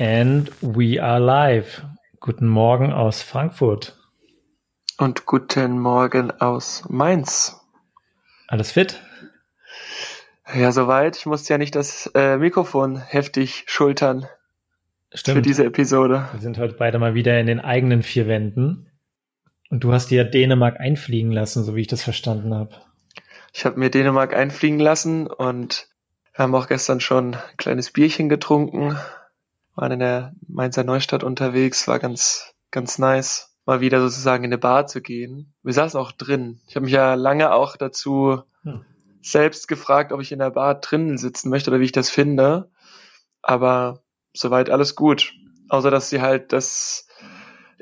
And we are live. Guten Morgen aus Frankfurt. Und guten Morgen aus Mainz. Alles fit? Ja, soweit. Ich musste ja nicht das äh, Mikrofon heftig schultern. Stimmt. Für diese Episode. Wir sind heute beide mal wieder in den eigenen vier Wänden. Und du hast dir Dänemark einfliegen lassen, so wie ich das verstanden habe. Ich habe mir Dänemark einfliegen lassen und wir haben auch gestern schon ein kleines Bierchen getrunken waren in der Mainzer Neustadt unterwegs, war ganz, ganz nice, mal wieder sozusagen in eine Bar zu gehen. Wir saßen auch drin. Ich habe mich ja lange auch dazu hm. selbst gefragt, ob ich in der Bar drinnen sitzen möchte oder wie ich das finde. Aber soweit alles gut. Außer dass sie halt das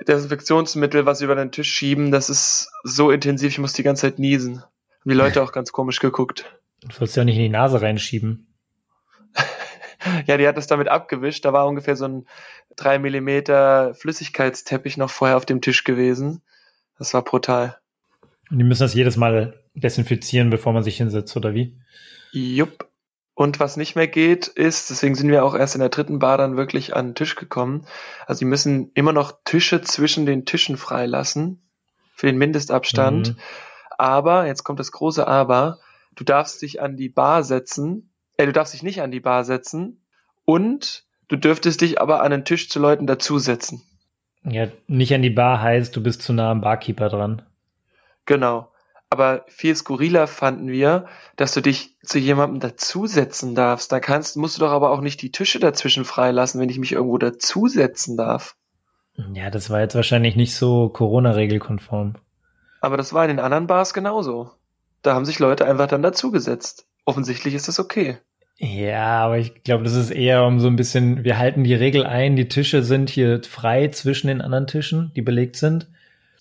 Desinfektionsmittel, was sie über den Tisch schieben, das ist so intensiv, ich muss die ganze Zeit niesen. Haben die Leute auch ganz komisch geguckt. Du sollst ja nicht in die Nase reinschieben. Ja, die hat das damit abgewischt. Da war ungefähr so ein drei Millimeter Flüssigkeitsteppich noch vorher auf dem Tisch gewesen. Das war brutal. Und die müssen das jedes Mal desinfizieren, bevor man sich hinsetzt, oder wie? Jupp. Und was nicht mehr geht, ist, deswegen sind wir auch erst in der dritten Bar dann wirklich an den Tisch gekommen. Also die müssen immer noch Tische zwischen den Tischen freilassen für den Mindestabstand. Mhm. Aber, jetzt kommt das große Aber, du darfst dich an die Bar setzen äh, du darfst dich nicht an die Bar setzen und du dürftest dich aber an den Tisch zu Leuten dazusetzen. Ja, nicht an die Bar heißt, du bist zu nah am Barkeeper dran. Genau. Aber viel skurriler fanden wir, dass du dich zu jemandem dazusetzen darfst. Da kannst, musst du doch aber auch nicht die Tische dazwischen freilassen, wenn ich mich irgendwo dazusetzen darf. Ja, das war jetzt wahrscheinlich nicht so Corona-regelkonform. Aber das war in den anderen Bars genauso. Da haben sich Leute einfach dann dazugesetzt. Offensichtlich ist das okay. Ja, aber ich glaube, das ist eher um so ein bisschen, wir halten die Regel ein, die Tische sind hier frei zwischen den anderen Tischen, die belegt sind.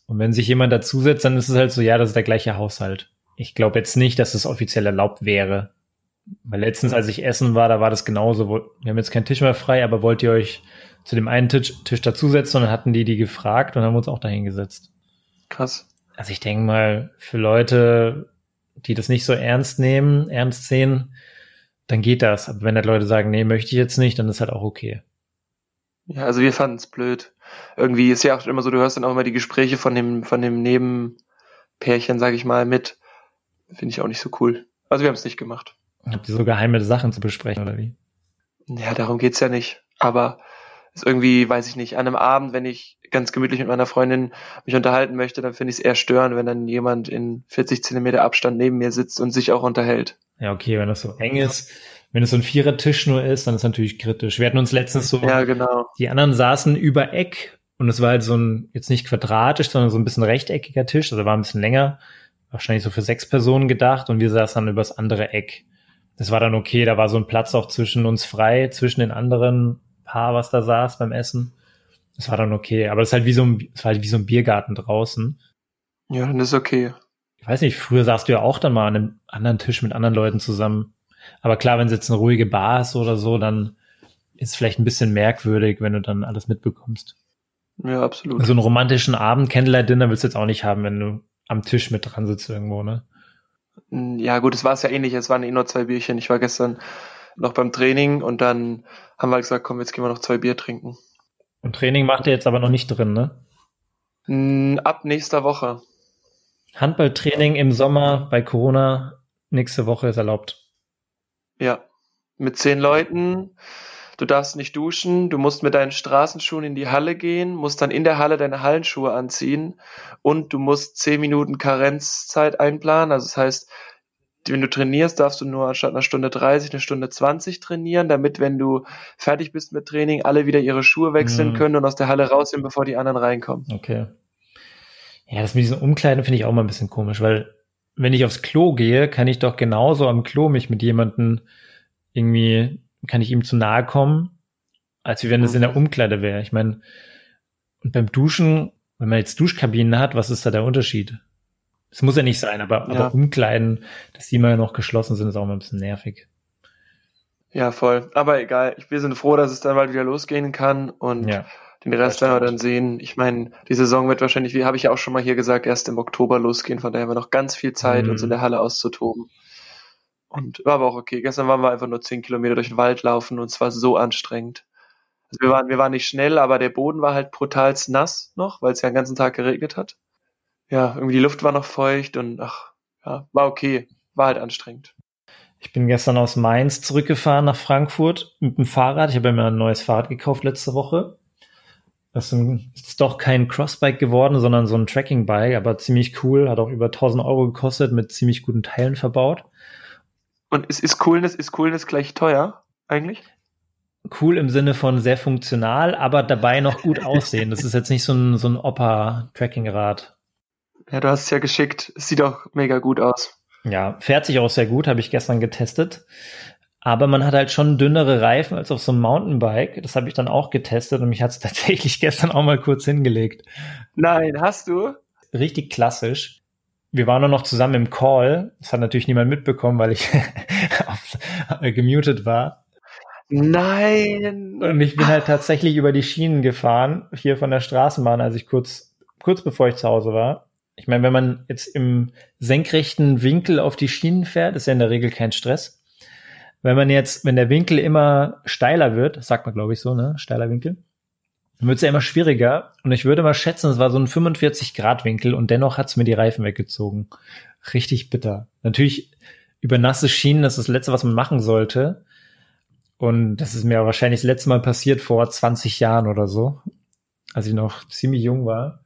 Und wenn sich jemand dazusetzt, dann ist es halt so, ja, das ist der gleiche Haushalt. Ich glaube jetzt nicht, dass es offiziell erlaubt wäre. Weil letztens, als ich essen war, da war das genauso. Wir haben jetzt keinen Tisch mehr frei, aber wollt ihr euch zu dem einen Tisch, Tisch dazusetzen? Und dann hatten die die gefragt und haben uns auch dahin gesetzt. Krass. Also ich denke mal, für Leute, die das nicht so ernst nehmen, ernst sehen, dann geht das. Aber wenn halt Leute sagen, nee, möchte ich jetzt nicht, dann ist halt auch okay. Ja, also wir fanden es blöd. Irgendwie ist ja auch immer so, du hörst dann auch immer die Gespräche von dem, von dem Nebenpärchen, sag ich mal, mit. Finde ich auch nicht so cool. Also wir haben es nicht gemacht. Habt ihr so geheime Sachen zu besprechen, oder wie? Ja, darum geht's ja nicht. Aber ist irgendwie, weiß ich nicht, an einem Abend, wenn ich ganz gemütlich mit meiner Freundin mich unterhalten möchte, dann finde ich es eher störend, wenn dann jemand in 40 Zentimeter Abstand neben mir sitzt und sich auch unterhält. Ja, okay, wenn das so eng ist. Wenn es so ein Vierertisch nur ist, dann ist natürlich kritisch. Wir hatten uns letztens so, ja, genau. die anderen saßen über Eck und es war halt so ein, jetzt nicht quadratisch, sondern so ein bisschen rechteckiger Tisch, also war ein bisschen länger, wahrscheinlich so für sechs Personen gedacht und wir saßen dann übers andere Eck. Das war dann okay, da war so ein Platz auch zwischen uns frei, zwischen den anderen Paar, was da saß beim Essen. Das war dann okay, aber das ist halt wie so ein, das war halt wie so ein Biergarten draußen. Ja, dann ist okay. Weiß nicht, früher saßt du ja auch dann mal an einem anderen Tisch mit anderen Leuten zusammen. Aber klar, wenn es jetzt eine ruhige Bar ist oder so, dann ist es vielleicht ein bisschen merkwürdig, wenn du dann alles mitbekommst. Ja, absolut. So einen romantischen Abend, Candlelight-Dinner willst du jetzt auch nicht haben, wenn du am Tisch mit dran sitzt irgendwo, ne? Ja, gut, es war es ja ähnlich. Es waren eh nur zwei Bierchen. Ich war gestern noch beim Training und dann haben wir halt gesagt, komm, jetzt gehen wir noch zwei Bier trinken. Und Training macht ihr jetzt aber noch nicht drin, ne? Ab nächster Woche. Handballtraining im Sommer bei Corona nächste Woche ist erlaubt. Ja, mit zehn Leuten. Du darfst nicht duschen, du musst mit deinen Straßenschuhen in die Halle gehen, musst dann in der Halle deine Hallenschuhe anziehen und du musst zehn Minuten Karenzzeit einplanen. Also das heißt, wenn du trainierst, darfst du nur anstatt einer Stunde 30 eine Stunde 20 trainieren, damit, wenn du fertig bist mit Training, alle wieder ihre Schuhe wechseln mhm. können und aus der Halle raus sind, bevor die anderen reinkommen. Okay. Ja, das mit diesen Umkleiden finde ich auch mal ein bisschen komisch, weil wenn ich aufs Klo gehe, kann ich doch genauso am Klo mich mit jemandem irgendwie, kann ich ihm zu nahe kommen, als wie wenn es in der mhm. Umkleide wäre. Ich meine, und beim Duschen, wenn man jetzt Duschkabinen hat, was ist da der Unterschied? Es muss ja nicht sein, aber, ja. aber Umkleiden, dass die immer noch geschlossen sind, ist auch mal ein bisschen nervig. Ja, voll. Aber egal. Wir sind froh, dass es dann bald wieder losgehen kann und ja, den Rest werden wir dann sehen. Ich meine, die Saison wird wahrscheinlich, wie habe ich ja auch schon mal hier gesagt, erst im Oktober losgehen. Von daher haben wir noch ganz viel Zeit, mhm. uns in der Halle auszutoben. Und war aber auch okay. Gestern waren wir einfach nur zehn Kilometer durch den Wald laufen und es war so anstrengend. Also wir waren, wir waren nicht schnell, aber der Boden war halt brutal nass noch, weil es ja den ganzen Tag geregnet hat. Ja, irgendwie die Luft war noch feucht und ach, ja, war okay. War halt anstrengend. Ich bin gestern aus Mainz zurückgefahren nach Frankfurt mit dem Fahrrad. Ich habe mir ein neues Fahrrad gekauft letzte Woche. Das ist doch kein Crossbike geworden, sondern so ein Trackingbike, aber ziemlich cool. Hat auch über 1000 Euro gekostet, mit ziemlich guten Teilen verbaut. Und ist, ist Coolness, ist Coolness gleich teuer eigentlich? Cool im Sinne von sehr funktional, aber dabei noch gut aussehen. Das ist jetzt nicht so ein, so ein Opa-Trackingrad. Ja, du hast es ja geschickt. Es sieht auch mega gut aus. Ja, fährt sich auch sehr gut, habe ich gestern getestet. Aber man hat halt schon dünnere Reifen als auf so einem Mountainbike. Das habe ich dann auch getestet und mich hat es tatsächlich gestern auch mal kurz hingelegt. Nein, hast du? Richtig klassisch. Wir waren nur noch zusammen im Call. Das hat natürlich niemand mitbekommen, weil ich äh, gemutet war. Nein. Und ich bin halt tatsächlich über die Schienen gefahren, hier von der Straßenbahn, als ich kurz, kurz bevor ich zu Hause war. Ich meine, wenn man jetzt im senkrechten Winkel auf die Schienen fährt, ist ja in der Regel kein Stress. Wenn man jetzt, wenn der Winkel immer steiler wird, sagt man glaube ich so, ne, steiler Winkel, dann wird es ja immer schwieriger. Und ich würde mal schätzen, es war so ein 45 Grad Winkel und dennoch hat es mir die Reifen weggezogen. Richtig bitter. Natürlich über nasse Schienen, das ist das Letzte, was man machen sollte. Und das ist mir wahrscheinlich das letzte Mal passiert vor 20 Jahren oder so, als ich noch ziemlich jung war.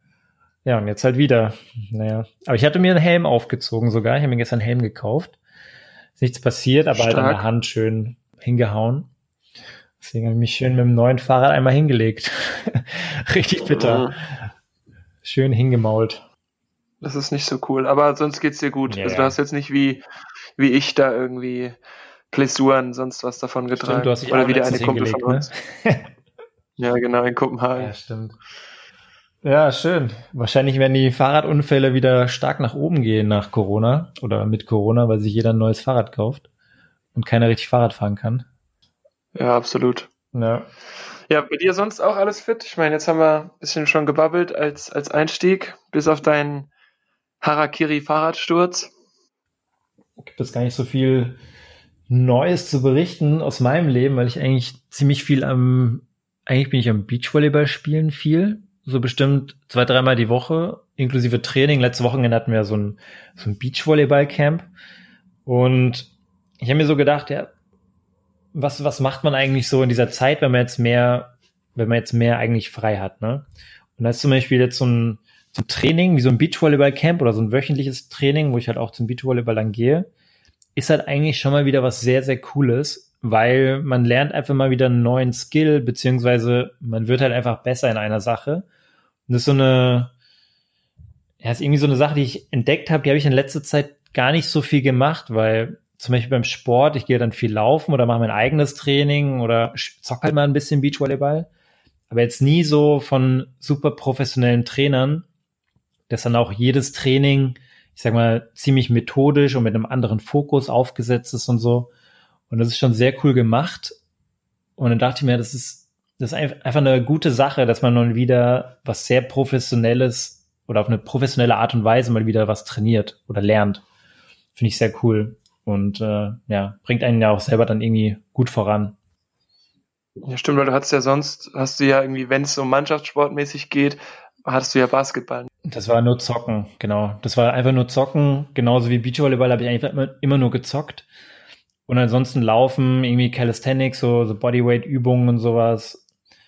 Ja, und jetzt halt wieder. Naja. Aber ich hatte mir einen Helm aufgezogen sogar. Ich habe mir gestern einen Helm gekauft. Ist nichts passiert, aber Stark. halt an der Hand schön hingehauen. Deswegen habe ich mich schön mit dem neuen Fahrrad einmal hingelegt. Richtig bitter. Mhm. Schön hingemault. Das ist nicht so cool, aber sonst geht's dir gut. Ja, also du hast jetzt nicht wie, wie ich da irgendwie Plessuren, sonst was davon getragen. Stimmt, du hast dich Oder wieder eine Kumpel von uns. Ne? ja, genau, in Kopenhagen. Ja, stimmt. Ja, schön. Wahrscheinlich werden die Fahrradunfälle wieder stark nach oben gehen nach Corona oder mit Corona, weil sich jeder ein neues Fahrrad kauft und keiner richtig Fahrrad fahren kann. Ja, absolut. Ja. Ja, bei dir sonst auch alles fit? Ich meine, jetzt haben wir ein bisschen schon gebabbelt als, als Einstieg, bis auf deinen Harakiri-Fahrradsturz. Gibt es gar nicht so viel Neues zu berichten aus meinem Leben, weil ich eigentlich ziemlich viel am, eigentlich bin ich am Beachvolleyball spielen viel so bestimmt zwei, dreimal die Woche, inklusive Training. Letzte Wochenende hatten wir so ein, so ein Beachvolleyball-Camp. Und ich habe mir so gedacht, ja, was, was macht man eigentlich so in dieser Zeit, wenn man jetzt mehr, wenn man jetzt mehr eigentlich frei hat, ne? Und da ist zum Beispiel jetzt so ein, so ein Training, wie so ein Beachvolleyball-Camp oder so ein wöchentliches Training, wo ich halt auch zum Beachvolleyball dann gehe, ist halt eigentlich schon mal wieder was sehr, sehr Cooles, weil man lernt einfach mal wieder einen neuen Skill, beziehungsweise man wird halt einfach besser in einer Sache. Und das ist so eine, ja, ist irgendwie so eine Sache, die ich entdeckt habe, die habe ich in letzter Zeit gar nicht so viel gemacht, weil zum Beispiel beim Sport, ich gehe dann viel laufen oder mache mein eigenes Training oder zock halt mal ein bisschen Beachvolleyball. Aber jetzt nie so von super professionellen Trainern, dass dann auch jedes Training, ich sag mal, ziemlich methodisch und mit einem anderen Fokus aufgesetzt ist und so. Und das ist schon sehr cool gemacht. Und dann dachte ich mir, das ist, das ist einfach eine gute Sache, dass man nun wieder was sehr Professionelles oder auf eine professionelle Art und Weise mal wieder was trainiert oder lernt. Finde ich sehr cool. Und äh, ja, bringt einen ja auch selber dann irgendwie gut voran. Ja, stimmt, weil du hast ja sonst, hast du ja irgendwie, wenn es so Mannschaftssportmäßig geht, hattest du ja Basketball. Das war nur Zocken, genau. Das war einfach nur Zocken. Genauso wie Beachvolleyball habe ich eigentlich immer, immer nur gezockt. Und ansonsten laufen, irgendwie Calisthenics, so, so Bodyweight-Übungen und sowas.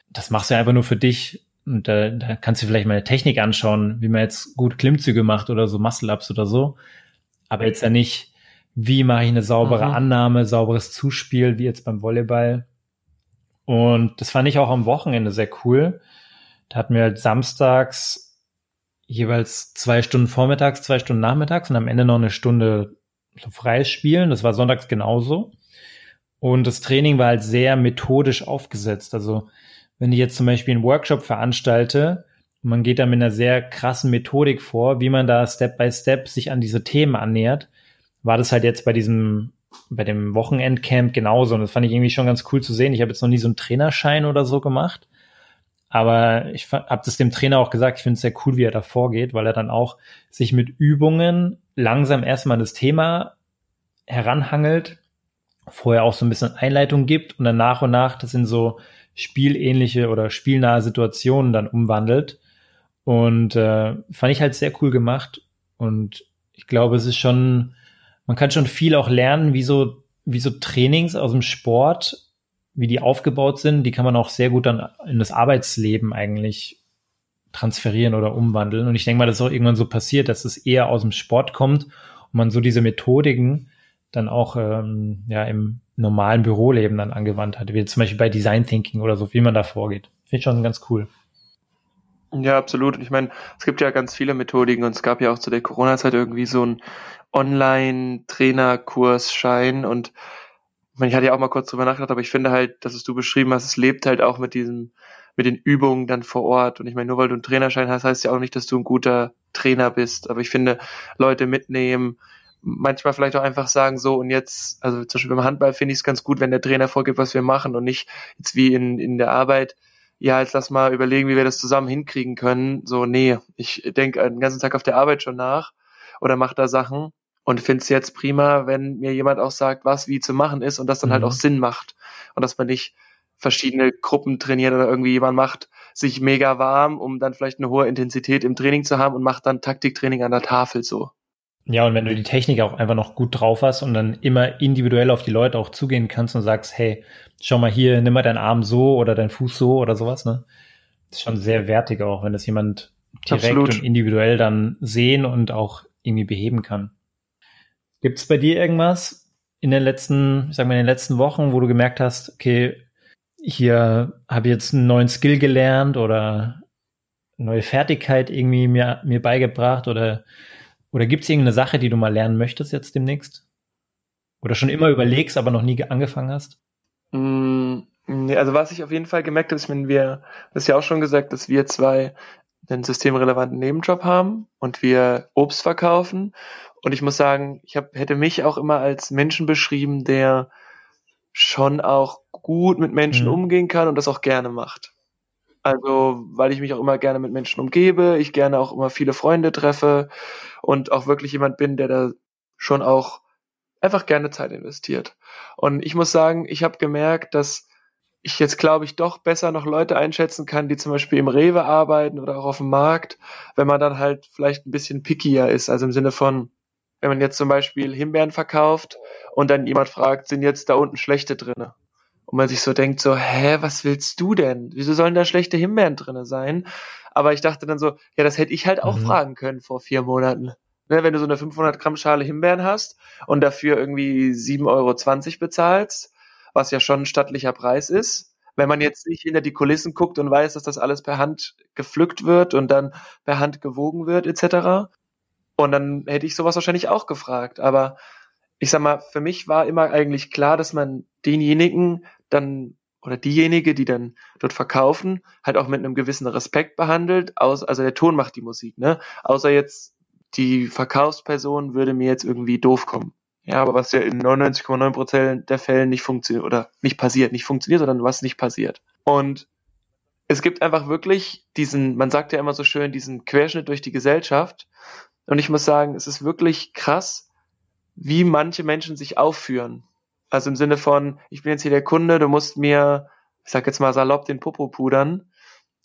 Das machst du einfach nur für dich. Und da, da kannst du vielleicht mal eine Technik anschauen, wie man jetzt gut Klimmzüge macht oder so Muscle-Ups oder so. Aber jetzt ja nicht, wie mache ich eine saubere mhm. Annahme, sauberes Zuspiel, wie jetzt beim Volleyball. Und das fand ich auch am Wochenende sehr cool. Da hatten wir halt samstags jeweils zwei Stunden vormittags, zwei Stunden nachmittags und am Ende noch eine Stunde freies Spielen. Das war sonntags genauso. Und das Training war halt sehr methodisch aufgesetzt. Also wenn ich jetzt zum Beispiel einen Workshop veranstalte, man geht da mit einer sehr krassen Methodik vor, wie man da Step by Step sich an diese Themen annähert, war das halt jetzt bei diesem, bei dem Wochenendcamp genauso. Und das fand ich irgendwie schon ganz cool zu sehen. Ich habe jetzt noch nie so einen Trainerschein oder so gemacht. Aber ich habe das dem Trainer auch gesagt, ich finde es sehr cool, wie er da vorgeht, weil er dann auch sich mit Übungen langsam erstmal das Thema heranhangelt, vorher auch so ein bisschen Einleitung gibt und dann nach und nach das in so spielähnliche oder spielnahe Situationen dann umwandelt. Und äh, fand ich halt sehr cool gemacht. Und ich glaube, es ist schon, man kann schon viel auch lernen, wie so, wie so Trainings aus dem Sport, wie die aufgebaut sind. Die kann man auch sehr gut dann in das Arbeitsleben eigentlich transferieren oder umwandeln. Und ich denke mal, das ist auch irgendwann so passiert, dass es eher aus dem Sport kommt und man so diese Methodiken dann auch ähm, ja im normalen Büroleben dann angewandt hat, wie zum Beispiel bei Design Thinking oder so, wie man da vorgeht. Finde ich schon ganz cool. Ja, absolut. Und ich meine, es gibt ja ganz viele Methodiken und es gab ja auch zu der Corona-Zeit irgendwie so einen Online-Trainerkurs-Schein und ich, meine, ich hatte ja auch mal kurz drüber nachgedacht, aber ich finde halt, dass es du beschrieben hast, es lebt halt auch mit diesem, mit den Übungen dann vor Ort. Und ich meine, nur weil du einen Trainerschein hast, heißt ja auch nicht, dass du ein guter Trainer bist. Aber ich finde, Leute mitnehmen, manchmal vielleicht auch einfach sagen, so und jetzt, also zum Beispiel beim Handball finde ich es ganz gut, wenn der Trainer vorgibt, was wir machen und nicht jetzt wie in, in der Arbeit, ja, jetzt lass mal überlegen, wie wir das zusammen hinkriegen können. So, nee, ich denke den ganzen Tag auf der Arbeit schon nach oder mache da Sachen und finde es jetzt prima, wenn mir jemand auch sagt, was wie zu machen ist und das dann halt mhm. halt auch Sinn macht und dass man nicht verschiedene Gruppen trainiert oder irgendwie jemand macht sich mega warm, um dann vielleicht eine hohe Intensität im Training zu haben und macht dann Taktiktraining an der Tafel so. Ja, und wenn du die Technik auch einfach noch gut drauf hast und dann immer individuell auf die Leute auch zugehen kannst und sagst, hey, schau mal hier, nimm mal deinen Arm so oder deinen Fuß so oder sowas, ne? Das ist schon sehr wertig auch, wenn das jemand direkt Absolut. und individuell dann sehen und auch irgendwie beheben kann. Gibt es bei dir irgendwas in den letzten, ich sag mal, in den letzten Wochen, wo du gemerkt hast, okay, hier habe ich jetzt einen neuen Skill gelernt oder neue Fertigkeit irgendwie mir, mir beigebracht oder oder gibt es irgendeine Sache, die du mal lernen möchtest jetzt demnächst? Oder schon immer überlegst, aber noch nie angefangen hast? Mm, nee, also was ich auf jeden Fall gemerkt habe, ist, wenn wir, das ist ja auch schon gesagt, dass wir zwei einen systemrelevanten Nebenjob haben und wir Obst verkaufen. Und ich muss sagen, ich hab, hätte mich auch immer als Menschen beschrieben, der schon auch gut mit Menschen mhm. umgehen kann und das auch gerne macht. Also, weil ich mich auch immer gerne mit Menschen umgebe, ich gerne auch immer viele Freunde treffe und auch wirklich jemand bin, der da schon auch einfach gerne Zeit investiert. Und ich muss sagen, ich habe gemerkt, dass ich jetzt, glaube ich, doch besser noch Leute einschätzen kann, die zum Beispiel im Rewe arbeiten oder auch auf dem Markt, wenn man dann halt vielleicht ein bisschen pickier ist. Also im Sinne von, wenn man jetzt zum Beispiel Himbeeren verkauft und dann jemand fragt, sind jetzt da unten schlechte drinne? Und man sich so denkt, so, hä, was willst du denn? Wieso sollen da schlechte Himbeeren drinne sein? Aber ich dachte dann so, ja, das hätte ich halt auch mhm. fragen können vor vier Monaten. Ne, wenn du so eine 500 Gramm Schale Himbeeren hast und dafür irgendwie 7,20 Euro bezahlst, was ja schon ein stattlicher Preis ist, wenn man jetzt nicht hinter die Kulissen guckt und weiß, dass das alles per Hand gepflückt wird und dann per Hand gewogen wird, etc. Und dann hätte ich sowas wahrscheinlich auch gefragt. Aber ich sag mal, für mich war immer eigentlich klar, dass man denjenigen dann oder diejenige, die dann dort verkaufen, halt auch mit einem gewissen Respekt behandelt. Aus, also der Ton macht die Musik, ne? Außer jetzt die Verkaufsperson würde mir jetzt irgendwie doof kommen. Ja, aber was ja in 99,9 Prozent der Fällen nicht funktioniert oder nicht passiert, nicht funktioniert, sondern was nicht passiert. Und es gibt einfach wirklich diesen, man sagt ja immer so schön, diesen Querschnitt durch die Gesellschaft. Und ich muss sagen, es ist wirklich krass, wie manche Menschen sich aufführen. Also im Sinne von, ich bin jetzt hier der Kunde, du musst mir, ich sag jetzt mal salopp, den Popo pudern.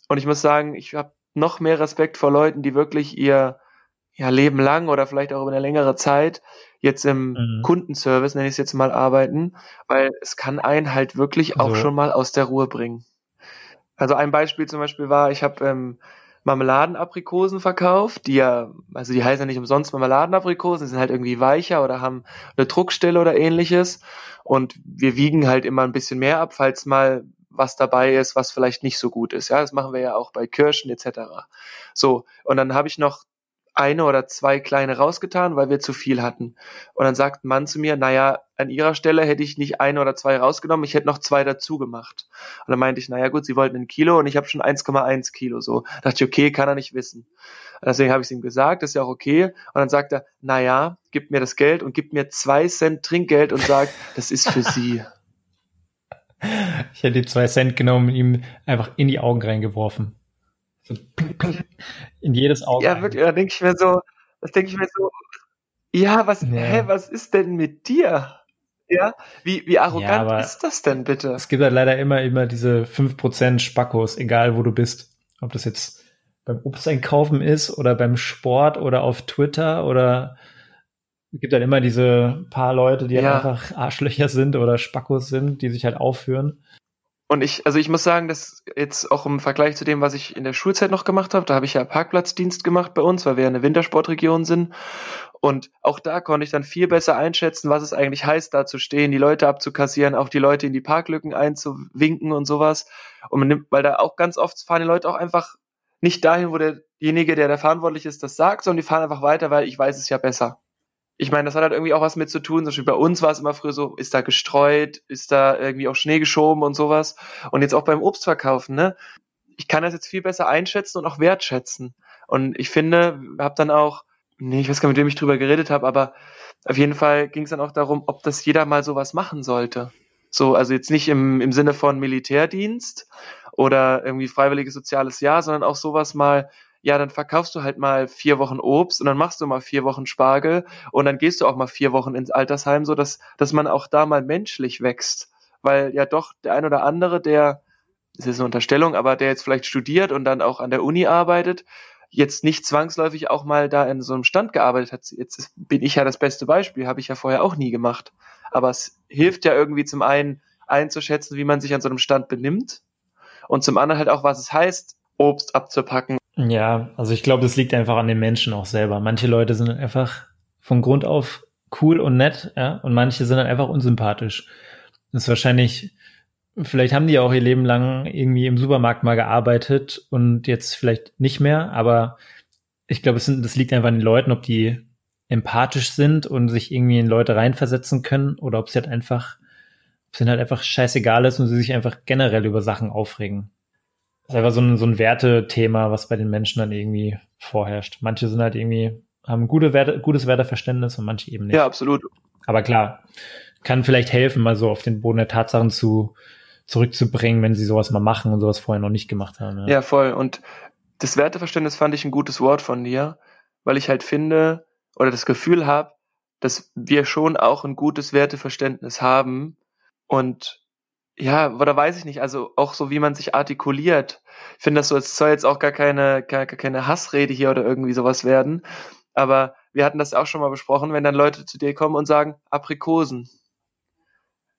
Und ich muss sagen, ich habe noch mehr Respekt vor Leuten, die wirklich ihr ja, Leben lang oder vielleicht auch über eine längere Zeit jetzt im mhm. Kundenservice, nenne ich es jetzt mal, arbeiten, weil es kann einen halt wirklich auch so. schon mal aus der Ruhe bringen. Also ein Beispiel zum Beispiel war, ich habe ähm, Marmeladenaprikosen verkauft, die ja, also die heißen ja nicht umsonst Marmeladenaprikosen, die sind halt irgendwie weicher oder haben eine Druckstelle oder ähnliches. Und wir wiegen halt immer ein bisschen mehr ab, falls mal was dabei ist, was vielleicht nicht so gut ist. Ja, das machen wir ja auch bei Kirschen etc. So, und dann habe ich noch eine oder zwei kleine rausgetan, weil wir zu viel hatten. Und dann sagt ein Mann zu mir, naja, an ihrer Stelle hätte ich nicht eine oder zwei rausgenommen, ich hätte noch zwei dazu gemacht. Und dann meinte ich, naja gut, sie wollten ein Kilo und ich habe schon 1,1 Kilo. So da dachte ich, okay, kann er nicht wissen. Deswegen habe ich es ihm gesagt, das ist ja auch okay. Und dann sagt er, naja, gib mir das Geld und gib mir zwei Cent Trinkgeld und sagt, das ist für sie. Ich hätte die zwei Cent genommen und ihm einfach in die Augen reingeworfen. In jedes Auge. Ja, wirklich, da denke ich mir so, das denke ich mir so, ja, was, nee. hä, was ist denn mit dir? Ja, wie, wie arrogant ja, ist das denn bitte? Es gibt halt leider immer, immer diese 5% Spackos, egal wo du bist. Ob das jetzt beim Obsteinkaufen ist oder beim Sport oder auf Twitter oder es gibt halt immer diese paar Leute, die ja. halt einfach Arschlöcher sind oder Spackos sind, die sich halt aufführen. Und ich, also ich muss sagen, dass jetzt auch im Vergleich zu dem, was ich in der Schulzeit noch gemacht habe, da habe ich ja Parkplatzdienst gemacht bei uns, weil wir ja eine Wintersportregion sind. Und auch da konnte ich dann viel besser einschätzen, was es eigentlich heißt, da zu stehen, die Leute abzukassieren, auch die Leute in die Parklücken einzuwinken und sowas. Und man nimmt, weil da auch ganz oft fahren die Leute auch einfach nicht dahin, wo derjenige, der da verantwortlich ist, das sagt, sondern die fahren einfach weiter, weil ich weiß es ja besser ich meine, das hat halt irgendwie auch was mit zu tun. Zum Beispiel bei uns war es immer früher so, ist da gestreut, ist da irgendwie auch Schnee geschoben und sowas. Und jetzt auch beim Obstverkaufen, ne? Ich kann das jetzt viel besser einschätzen und auch wertschätzen. Und ich finde, habe dann auch, nee, ich weiß gar nicht, mit wem ich drüber geredet habe, aber auf jeden Fall ging es dann auch darum, ob das jeder mal sowas machen sollte. So, also jetzt nicht im, im Sinne von Militärdienst oder irgendwie freiwilliges soziales Jahr, sondern auch sowas mal ja, dann verkaufst du halt mal vier Wochen Obst und dann machst du mal vier Wochen Spargel und dann gehst du auch mal vier Wochen ins Altersheim, so dass, dass man auch da mal menschlich wächst. Weil ja doch der ein oder andere, der, das ist eine Unterstellung, aber der jetzt vielleicht studiert und dann auch an der Uni arbeitet, jetzt nicht zwangsläufig auch mal da in so einem Stand gearbeitet hat. Jetzt bin ich ja das beste Beispiel, habe ich ja vorher auch nie gemacht. Aber es hilft ja irgendwie zum einen einzuschätzen, wie man sich an so einem Stand benimmt und zum anderen halt auch, was es heißt, Obst abzupacken ja, also ich glaube, das liegt einfach an den Menschen auch selber. Manche Leute sind einfach von Grund auf cool und nett, ja, und manche sind dann einfach unsympathisch. Das ist wahrscheinlich, vielleicht haben die auch ihr Leben lang irgendwie im Supermarkt mal gearbeitet und jetzt vielleicht nicht mehr, aber ich glaube, das liegt einfach an den Leuten, ob die empathisch sind und sich irgendwie in Leute reinversetzen können oder ob sie halt einfach, ob es ihnen halt einfach scheißegal ist und sie sich einfach generell über Sachen aufregen. Das ist einfach so ein, so ein Wertethema, was bei den Menschen dann irgendwie vorherrscht. Manche sind halt irgendwie, haben gute Werte, gutes Werteverständnis und manche eben nicht. Ja, absolut. Aber klar, kann vielleicht helfen, mal so auf den Boden der Tatsachen zu, zurückzubringen, wenn sie sowas mal machen und sowas vorher noch nicht gemacht haben. Ja, ja voll. Und das Werteverständnis fand ich ein gutes Wort von dir, weil ich halt finde oder das Gefühl habe, dass wir schon auch ein gutes Werteverständnis haben und ja, oder weiß ich nicht, also auch so, wie man sich artikuliert. Ich finde das so, es soll jetzt auch gar keine, gar, gar keine Hassrede hier oder irgendwie sowas werden. Aber wir hatten das auch schon mal besprochen, wenn dann Leute zu dir kommen und sagen, Aprikosen.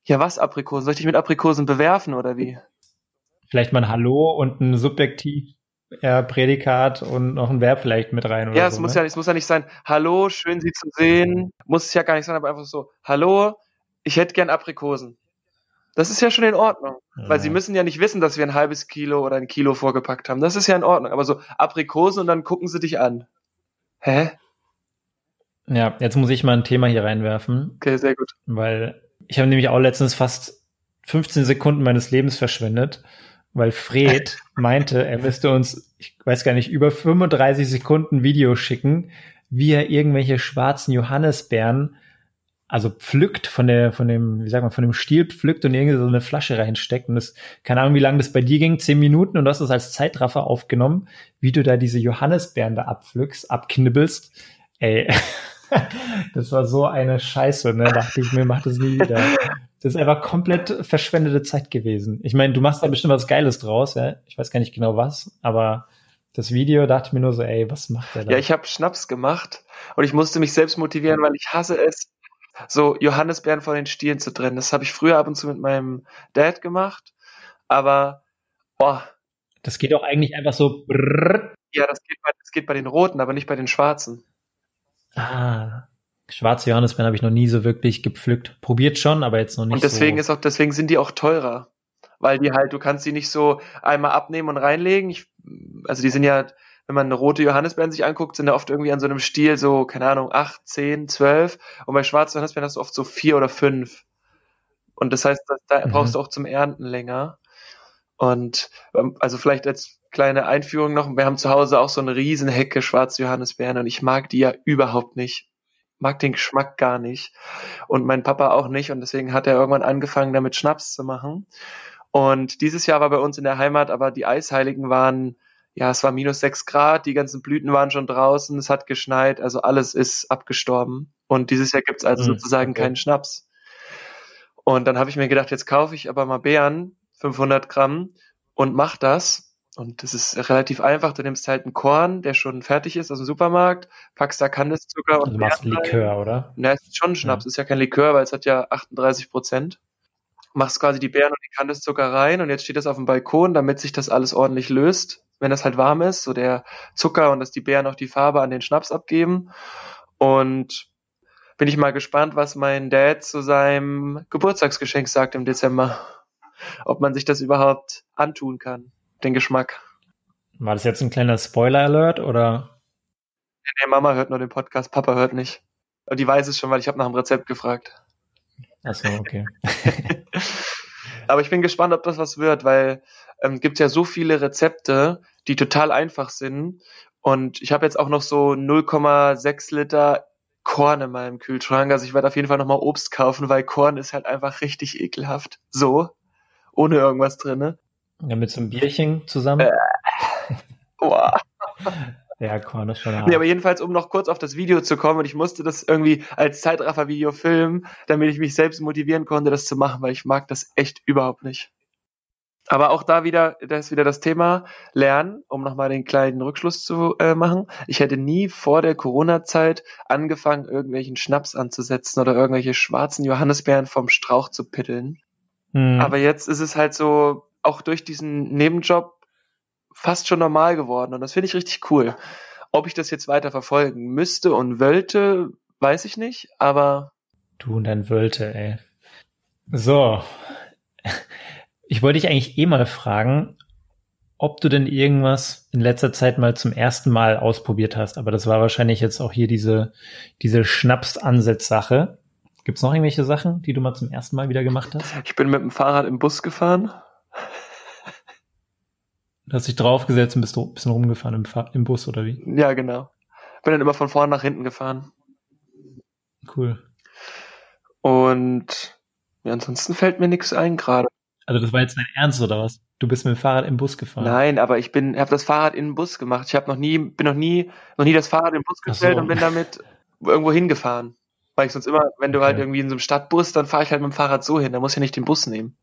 Ja, was Aprikosen? Soll ich dich mit Aprikosen bewerfen oder wie? Vielleicht mal ein Hallo und ein Subjektiv. Ja, Prädikat und noch ein Verb vielleicht mit rein. Oder ja, es so, muss ne? ja, es muss ja nicht sein, hallo, schön Sie zu sehen. Muss es ja gar nicht sein, aber einfach so, hallo, ich hätte gern Aprikosen. Das ist ja schon in Ordnung. Ja. Weil sie müssen ja nicht wissen, dass wir ein halbes Kilo oder ein Kilo vorgepackt haben. Das ist ja in Ordnung. Aber so Aprikosen und dann gucken sie dich an. Hä? Ja, jetzt muss ich mal ein Thema hier reinwerfen. Okay, sehr gut. Weil ich habe nämlich auch letztens fast 15 Sekunden meines Lebens verschwendet, weil Fred meinte, er müsste uns, ich weiß gar nicht, über 35 Sekunden Video schicken, wie er irgendwelche schwarzen Johannisbeeren also pflückt von der, von dem, wie sagt man, von dem Stiel pflückt und irgendwie so eine Flasche reinsteckt. Und das, keine Ahnung, wie lange das bei dir ging, zehn Minuten und du hast das als Zeitraffer aufgenommen, wie du da diese Johannisbeeren da abpflückst, abknibbelst. Ey, das war so eine Scheiße, ne? Dachte ich mir, mach das nie wieder. Das ist einfach komplett verschwendete Zeit gewesen. Ich meine, du machst da bestimmt was Geiles draus, ja. Ich weiß gar nicht genau was, aber das Video dachte mir nur so, ey, was macht der da? Ja, ich habe Schnaps gemacht und ich musste mich selbst motivieren, weil ich hasse es, so Johannisbeeren von den Stielen zu trennen. Das habe ich früher ab und zu mit meinem Dad gemacht, aber boah. Das geht auch eigentlich einfach so. Brrr. Ja, das geht, bei, das geht bei den roten, aber nicht bei den schwarzen. Ah, schwarze Johannisbeeren habe ich noch nie so wirklich gepflückt. Probiert schon, aber jetzt noch nicht. Und deswegen so. ist auch, deswegen sind die auch teurer, weil die halt, du kannst die nicht so einmal abnehmen und reinlegen. Ich, also die sind ja wenn man eine rote Johannisbeeren sich anguckt, sind da oft irgendwie an so einem Stiel so, keine Ahnung, acht, zehn, zwölf. Und bei schwarzen Johannisbeeren hast du oft so vier oder fünf. Und das heißt, da mhm. brauchst du auch zum Ernten länger. Und ähm, also vielleicht als kleine Einführung noch, wir haben zu Hause auch so eine riesen Hecke schwarze Johannisbeeren und ich mag die ja überhaupt nicht. Mag den Geschmack gar nicht. Und mein Papa auch nicht. Und deswegen hat er irgendwann angefangen, damit Schnaps zu machen. Und dieses Jahr war bei uns in der Heimat, aber die Eisheiligen waren ja, es war minus sechs Grad, die ganzen Blüten waren schon draußen, es hat geschneit, also alles ist abgestorben. Und dieses Jahr gibt's also mhm, sozusagen okay. keinen Schnaps. Und dann habe ich mir gedacht, jetzt kaufe ich aber mal Beeren, 500 Gramm, und mach das. Und das ist relativ einfach. Du nimmst halt einen Korn, der schon fertig ist aus dem Supermarkt, packst da Kandiszucker und also du machst Likör, oder? Na, es ist schon Schnaps, ja. ist ja kein Likör, weil es hat ja 38 Prozent. Machst quasi die Beeren und die Kandiszucker rein und jetzt steht das auf dem Balkon, damit sich das alles ordentlich löst, wenn das halt warm ist, so der Zucker und dass die Beeren auch die Farbe an den Schnaps abgeben. Und bin ich mal gespannt, was mein Dad zu seinem Geburtstagsgeschenk sagt im Dezember. Ob man sich das überhaupt antun kann den Geschmack. War das jetzt ein kleiner Spoiler-Alert oder? Nee, Mama hört nur den Podcast, Papa hört nicht. Und die weiß es schon, weil ich habe nach dem Rezept gefragt. Achso, okay. Aber ich bin gespannt, ob das was wird, weil ähm, gibt ja so viele Rezepte, die total einfach sind. Und ich habe jetzt auch noch so 0,6 Liter Korn in meinem Kühlschrank. Also ich werde auf jeden Fall nochmal Obst kaufen, weil Korn ist halt einfach richtig ekelhaft. So. Ohne irgendwas drinne. Ja, mit so einem Bierchen zusammen. Äh, boah. Ja, Korn ist schon hart. Nee, aber jedenfalls, um noch kurz auf das Video zu kommen, und ich musste das irgendwie als Zeitraffer-Video filmen, damit ich mich selbst motivieren konnte, das zu machen, weil ich mag das echt überhaupt nicht. Aber auch da wieder, das ist wieder das Thema Lernen, um nochmal den kleinen Rückschluss zu äh, machen. Ich hätte nie vor der Corona-Zeit angefangen, irgendwelchen Schnaps anzusetzen oder irgendwelche schwarzen Johannisbeeren vom Strauch zu pitteln. Hm. Aber jetzt ist es halt so, auch durch diesen Nebenjob fast schon normal geworden und das finde ich richtig cool. Ob ich das jetzt weiter verfolgen müsste und wollte, weiß ich nicht, aber. Du und dein Wölte, ey. So. Ich wollte dich eigentlich eh mal fragen, ob du denn irgendwas in letzter Zeit mal zum ersten Mal ausprobiert hast. Aber das war wahrscheinlich jetzt auch hier diese, diese Schnaps-Ansatz-Sache. Gibt es noch irgendwelche Sachen, die du mal zum ersten Mal wieder gemacht hast? Ich bin mit dem Fahrrad im Bus gefahren. Du hast dich draufgesetzt und bist ein bisschen rumgefahren im, Fahr im Bus, oder wie? Ja, genau. Bin dann immer von vorne nach hinten gefahren. Cool. Und ja, ansonsten fällt mir nichts ein gerade. Also das war jetzt dein Ernst oder was? Du bist mit dem Fahrrad im Bus gefahren? Nein, aber ich bin, habe das Fahrrad in den Bus gemacht. Ich habe noch nie, bin noch nie, noch nie das Fahrrad im Bus gestellt so. und bin damit irgendwo hingefahren. Weil ich sonst immer, wenn du okay. halt irgendwie in so einem Stadtbus, dann fahre ich halt mit dem Fahrrad so hin. Da muss ich ja nicht den Bus nehmen.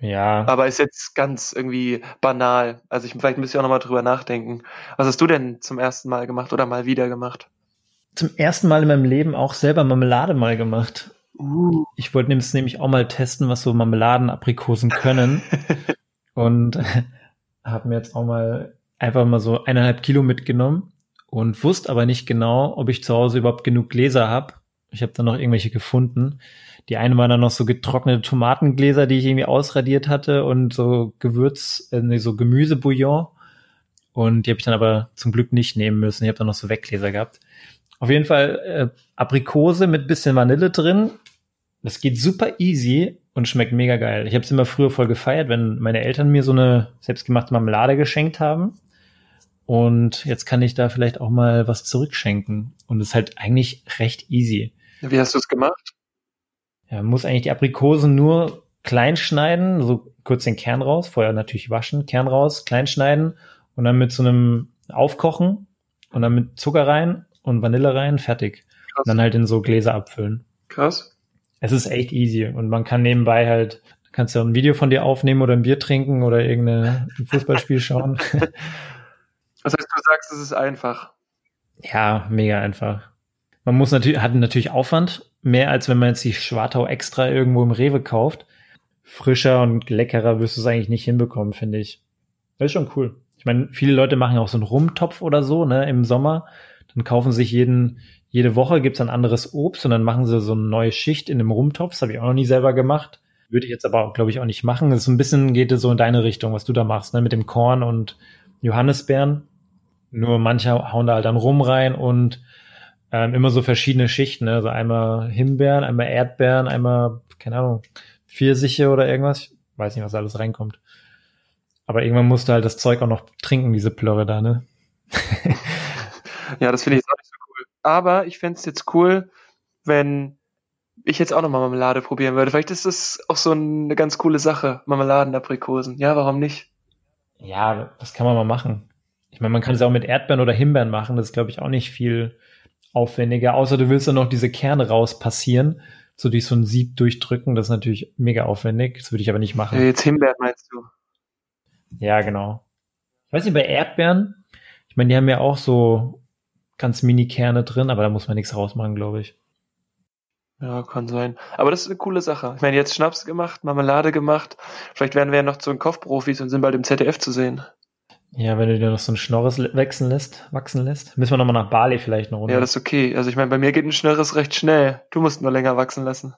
Ja. Aber ist jetzt ganz irgendwie banal. Also ich vielleicht müsste ich auch nochmal drüber nachdenken. Was hast du denn zum ersten Mal gemacht oder mal wieder gemacht? Zum ersten Mal in meinem Leben auch selber Marmelade mal gemacht. Uh. Ich wollte nämlich auch mal testen, was so Marmeladenaprikosen können. und habe mir jetzt auch mal einfach mal so eineinhalb Kilo mitgenommen und wusste aber nicht genau, ob ich zu Hause überhaupt genug Gläser habe. Ich habe dann noch irgendwelche gefunden. Die eine war dann noch so getrocknete Tomatengläser, die ich irgendwie ausradiert hatte und so Gewürz, äh, so Gemüsebouillon. Und die habe ich dann aber zum Glück nicht nehmen müssen. Ich habe dann noch so Weggläser gehabt. Auf jeden Fall äh, Aprikose mit bisschen Vanille drin. Das geht super easy und schmeckt mega geil. Ich habe es immer früher voll gefeiert, wenn meine Eltern mir so eine selbstgemachte Marmelade geschenkt haben. Und jetzt kann ich da vielleicht auch mal was zurückschenken. Und es ist halt eigentlich recht easy. Wie hast du es gemacht? Ja, man muss eigentlich die Aprikosen nur klein schneiden, so kurz den Kern raus, vorher natürlich waschen, Kern raus, klein schneiden und dann mit so einem Aufkochen und dann mit Zucker rein und Vanille rein, fertig. Krass. Und dann halt in so Gläser abfüllen. Krass. Es ist echt easy und man kann nebenbei halt, kannst du ein Video von dir aufnehmen oder ein Bier trinken oder irgendein Fußballspiel schauen. Das heißt, du sagst, es ist einfach. Ja, mega einfach. Man muss natürlich, hat natürlich Aufwand, mehr als wenn man jetzt die Schwartau extra irgendwo im Rewe kauft. Frischer und leckerer wirst du es eigentlich nicht hinbekommen, finde ich. Das ist schon cool. Ich meine, viele Leute machen auch so einen Rumtopf oder so, ne, im Sommer. Dann kaufen sich jeden, jede Woche gibt's ein anderes Obst und dann machen sie so eine neue Schicht in dem Rumtopf. Das habe ich auch noch nie selber gemacht. Würde ich jetzt aber, glaube ich, auch nicht machen. Das ist ein bisschen, geht es so in deine Richtung, was du da machst, ne, mit dem Korn und Johannisbeeren. Nur manche hauen da halt dann rum rein und ähm, immer so verschiedene Schichten, ne? also einmal Himbeeren, einmal Erdbeeren, einmal, keine Ahnung, Pfirsiche oder irgendwas. Ich weiß nicht, was alles reinkommt. Aber irgendwann musst du halt das Zeug auch noch trinken, diese Plörre da, ne? ja, das finde ich jetzt auch nicht so cool. Aber ich fände es jetzt cool, wenn ich jetzt auch noch mal Marmelade probieren würde. Vielleicht ist das auch so eine ganz coole Sache, Marmeladenaprikosen. Ja, warum nicht? Ja, das kann man mal machen. Ich meine, man kann es auch mit Erdbeeren oder Himbeeren machen. Das ist, glaube ich, auch nicht viel aufwendiger, außer du willst dann noch diese Kerne rauspassieren. so durch so ein Sieb durchdrücken. Das ist natürlich mega aufwendig. Das würde ich aber nicht machen. Ja, jetzt Himbeeren meinst du? Ja, genau. Ich weiß nicht, bei Erdbeeren, ich meine, die haben ja auch so ganz Mini-Kerne drin, aber da muss man nichts rausmachen, glaube ich. Ja, kann sein. Aber das ist eine coole Sache. Ich meine, jetzt Schnaps gemacht, Marmelade gemacht. Vielleicht werden wir ja noch zu den Kochprofis und sind bald im ZDF zu sehen. Ja, wenn du dir noch so ein Schnorres wachsen lässt, wachsen lässt, müssen wir nochmal nach Bali vielleicht noch runter. Ja, das ist okay. Also ich meine, bei mir geht ein Schnorres recht schnell. Du musst nur länger wachsen lassen.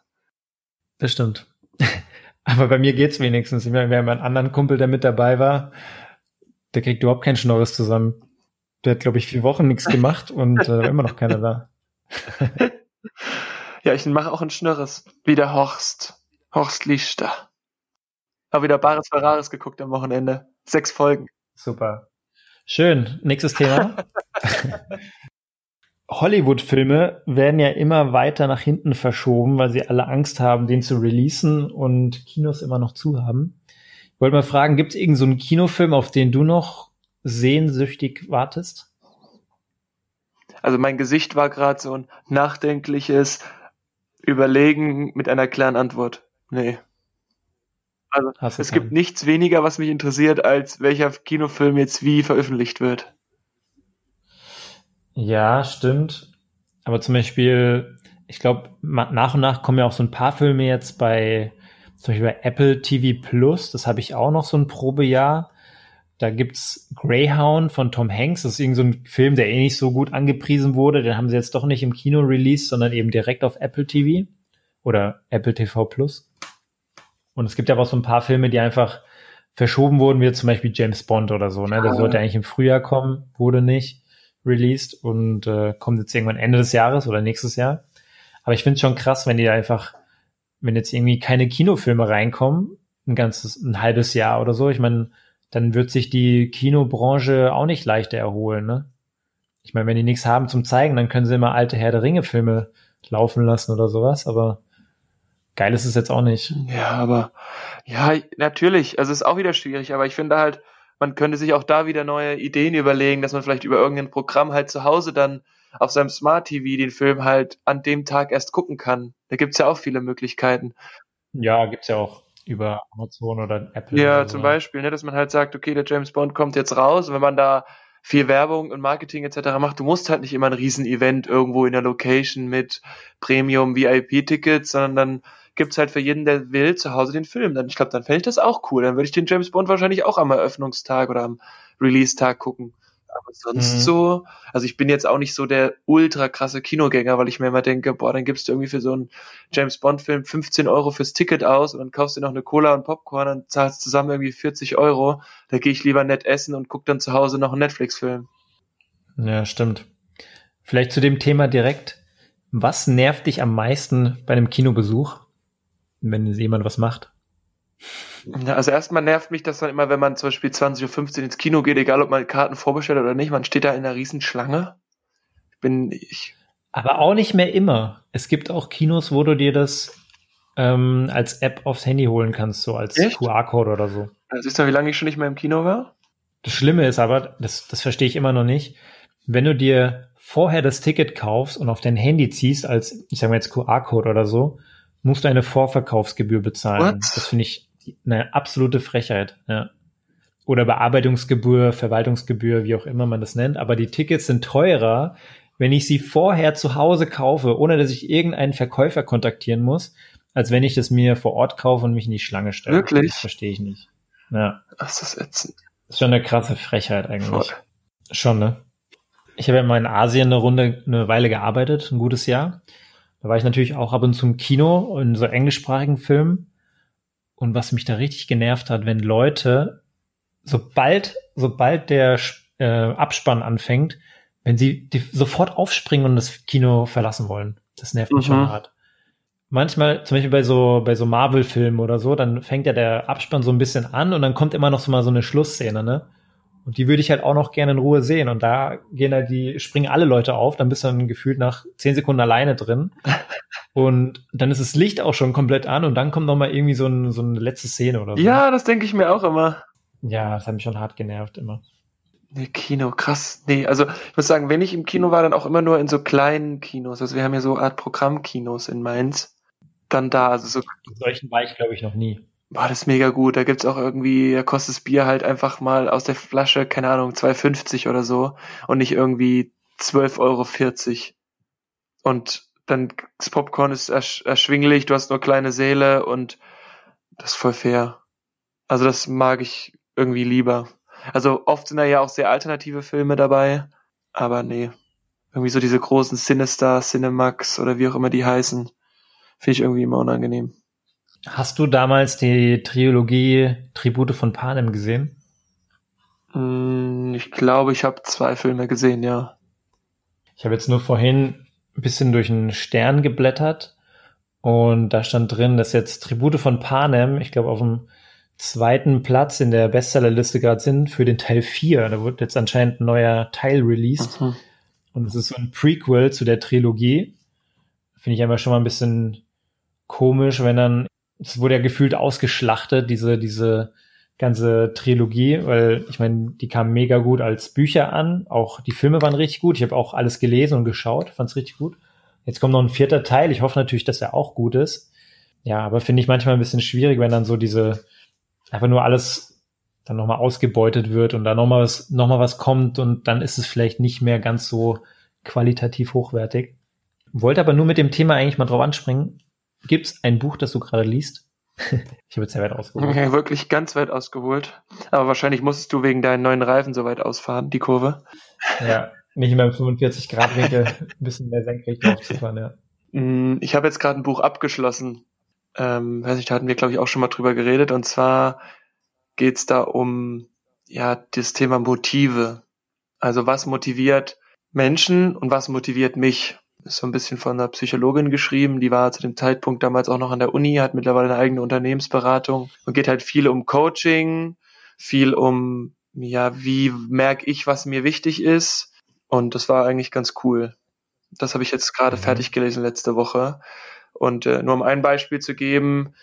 Das stimmt. Aber bei mir geht's wenigstens. Ich meine, wir haben einen anderen Kumpel, der mit dabei war. Der kriegt überhaupt keinen Schnorres zusammen. Der hat, glaube ich, vier Wochen nichts gemacht und äh, immer noch keiner da. Ja, ich mache auch ein Schnürres. Wie der Horst. Horst Lichter. Habe wieder Bares Ferraris geguckt am Wochenende. Sechs Folgen. Super. Schön. Nächstes Thema. Hollywood-Filme werden ja immer weiter nach hinten verschoben, weil sie alle Angst haben, den zu releasen und Kinos immer noch zu haben. Ich wollte mal fragen, gibt es irgendeinen so Kinofilm, auf den du noch sehnsüchtig wartest? Also mein Gesicht war gerade so ein nachdenkliches, überlegen mit einer klaren Antwort. Nee. Also es gibt nichts weniger, was mich interessiert, als welcher Kinofilm jetzt wie veröffentlicht wird. Ja, stimmt. Aber zum Beispiel, ich glaube, nach und nach kommen ja auch so ein paar Filme jetzt bei, zum Beispiel bei Apple TV Plus, das habe ich auch noch so ein Probejahr. Da gibt's Greyhound von Tom Hanks. Das ist irgend so ein Film, der eh nicht so gut angepriesen wurde. Den haben sie jetzt doch nicht im Kino released, sondern eben direkt auf Apple TV oder Apple TV Plus. Und es gibt ja auch so ein paar Filme, die einfach verschoben wurden, wie zum Beispiel James Bond oder so. Ne? Der sollte eigentlich im Frühjahr kommen, wurde nicht released und äh, kommt jetzt irgendwann Ende des Jahres oder nächstes Jahr. Aber ich finde es schon krass, wenn die einfach, wenn jetzt irgendwie keine Kinofilme reinkommen, ein ganzes, ein halbes Jahr oder so. Ich meine, dann wird sich die Kinobranche auch nicht leichter erholen, ne? Ich meine, wenn die nichts haben zum zeigen, dann können sie immer alte Herr der Ringe Filme laufen lassen oder sowas, aber geil ist es jetzt auch nicht. Ja, aber ja, natürlich, also ist auch wieder schwierig, aber ich finde halt, man könnte sich auch da wieder neue Ideen überlegen, dass man vielleicht über irgendein Programm halt zu Hause dann auf seinem Smart TV den Film halt an dem Tag erst gucken kann. Da gibt's ja auch viele Möglichkeiten. Ja, gibt's ja auch über Amazon oder Apple. Ja, oder zum Beispiel, ne, dass man halt sagt, okay, der James Bond kommt jetzt raus und wenn man da viel Werbung und Marketing etc. macht, du musst halt nicht immer ein Riesen-Event irgendwo in der Location mit Premium VIP-Tickets, sondern dann gibt's halt für jeden, der will, zu Hause den Film. Dann, ich glaube, dann fände ich das auch cool. Dann würde ich den James Bond wahrscheinlich auch am Eröffnungstag oder am Release-Tag gucken. Aber sonst mhm. so, also ich bin jetzt auch nicht so der ultra krasse Kinogänger, weil ich mir immer denke, boah, dann gibst du irgendwie für so einen James Bond Film 15 Euro fürs Ticket aus und dann kaufst du noch eine Cola und Popcorn und zahlst zusammen irgendwie 40 Euro. Da gehe ich lieber nett essen und guck dann zu Hause noch einen Netflix-Film. Ja, stimmt. Vielleicht zu dem Thema direkt. Was nervt dich am meisten bei einem Kinobesuch, wenn jemand was macht? Also erstmal nervt mich das dann immer, wenn man zum Beispiel 20.15 Uhr ins Kino geht, egal ob man Karten vorbestellt oder nicht, man steht da in einer Riesenschlange. Ich bin ich. Aber auch nicht mehr immer. Es gibt auch Kinos, wo du dir das ähm, als App aufs Handy holen kannst, so als QR-Code oder so. Also siehst du, wie lange ich schon nicht mehr im Kino war? Das Schlimme ist aber, das, das verstehe ich immer noch nicht, wenn du dir vorher das Ticket kaufst und auf dein Handy ziehst, als, ich sage mal jetzt QR-Code oder so, musst du eine Vorverkaufsgebühr bezahlen. What? Das finde ich eine absolute Frechheit, ja. Oder Bearbeitungsgebühr, Verwaltungsgebühr, wie auch immer man das nennt. Aber die Tickets sind teurer, wenn ich sie vorher zu Hause kaufe, ohne dass ich irgendeinen Verkäufer kontaktieren muss, als wenn ich das mir vor Ort kaufe und mich in die Schlange stelle. Wirklich? Das verstehe ich nicht. Ja. Das ist ätzend. Das ist schon eine krasse Frechheit eigentlich. Voll. Schon, ne? Ich habe ja mal in Asien eine Runde, eine Weile gearbeitet, ein gutes Jahr. Da war ich natürlich auch ab und zu im Kino in so englischsprachigen Filmen. Und was mich da richtig genervt hat, wenn Leute, sobald, sobald der äh, Abspann anfängt, wenn sie sofort aufspringen und das Kino verlassen wollen. Das nervt mich mhm. schon hart. Manchmal, zum Beispiel bei so, bei so Marvel-Filmen oder so, dann fängt ja der Abspann so ein bisschen an und dann kommt immer noch so mal so eine Schlussszene, ne? Und die würde ich halt auch noch gerne in Ruhe sehen. Und da gehen halt die, springen alle Leute auf, dann bist du dann gefühlt nach zehn Sekunden alleine drin. Und dann ist das Licht auch schon komplett an und dann kommt noch mal irgendwie so, ein, so eine letzte Szene oder so. Ja, das denke ich mir auch immer. Ja, das hat mich schon hart genervt immer. Nee, Kino, krass. Nee, also ich muss sagen, wenn ich im Kino war, dann auch immer nur in so kleinen Kinos. Also wir haben ja so Art Programmkinos in Mainz. dann da. Also so. In solchen war ich, glaube ich, noch nie. Boah, das mega gut. Da gibt's auch irgendwie, da kostet das Bier halt einfach mal aus der Flasche, keine Ahnung, 2,50 oder so und nicht irgendwie 12,40 Euro. Und dann das Popcorn ist ersch erschwinglich, du hast nur kleine Seele und das ist voll fair. Also das mag ich irgendwie lieber. Also oft sind da ja auch sehr alternative Filme dabei, aber nee. Irgendwie so diese großen Sinister, Cinemax oder wie auch immer die heißen, finde ich irgendwie immer unangenehm. Hast du damals die Trilogie Tribute von Panem gesehen? Mm, ich glaube, ich habe zwei Filme gesehen, ja. Ich habe jetzt nur vorhin ein bisschen durch einen Stern geblättert und da stand drin, dass jetzt Tribute von Panem, ich glaube, auf dem zweiten Platz in der Bestsellerliste gerade sind für den Teil 4. Da wird jetzt anscheinend ein neuer Teil released. Mhm. Und es ist so ein Prequel zu der Trilogie. Finde ich einfach schon mal ein bisschen komisch, wenn dann, es wurde ja gefühlt ausgeschlachtet, diese, diese ganze Trilogie, weil ich meine, die kam mega gut als Bücher an. Auch die Filme waren richtig gut. Ich habe auch alles gelesen und geschaut, fand es richtig gut. Jetzt kommt noch ein vierter Teil. Ich hoffe natürlich, dass er auch gut ist. Ja, aber finde ich manchmal ein bisschen schwierig, wenn dann so diese einfach nur alles dann nochmal ausgebeutet wird und da nochmal was, noch was kommt und dann ist es vielleicht nicht mehr ganz so qualitativ hochwertig. Wollte aber nur mit dem Thema eigentlich mal drauf anspringen. Gibt es ein Buch, das du gerade liest? ich habe jetzt sehr weit ausgeholt. Ja, wirklich ganz weit ausgeholt. Aber wahrscheinlich musstest du wegen deinen neuen Reifen so weit ausfahren, die Kurve. Ja, nicht mehr im 45 Grad Winkel, ein bisschen mehr senkrecht aufzufahren, ja. Mm, ich habe jetzt gerade ein Buch abgeschlossen. Ähm, weiß nicht, da hatten wir, glaube ich, auch schon mal drüber geredet. Und zwar geht's da um ja das Thema Motive. Also was motiviert Menschen und was motiviert mich? Ist so ein bisschen von einer Psychologin geschrieben, die war zu dem Zeitpunkt damals auch noch an der Uni, hat mittlerweile eine eigene Unternehmensberatung und geht halt viel um Coaching, viel um, ja, wie merke ich, was mir wichtig ist. Und das war eigentlich ganz cool. Das habe ich jetzt gerade mhm. fertig gelesen letzte Woche. Und äh, nur um ein Beispiel zu geben,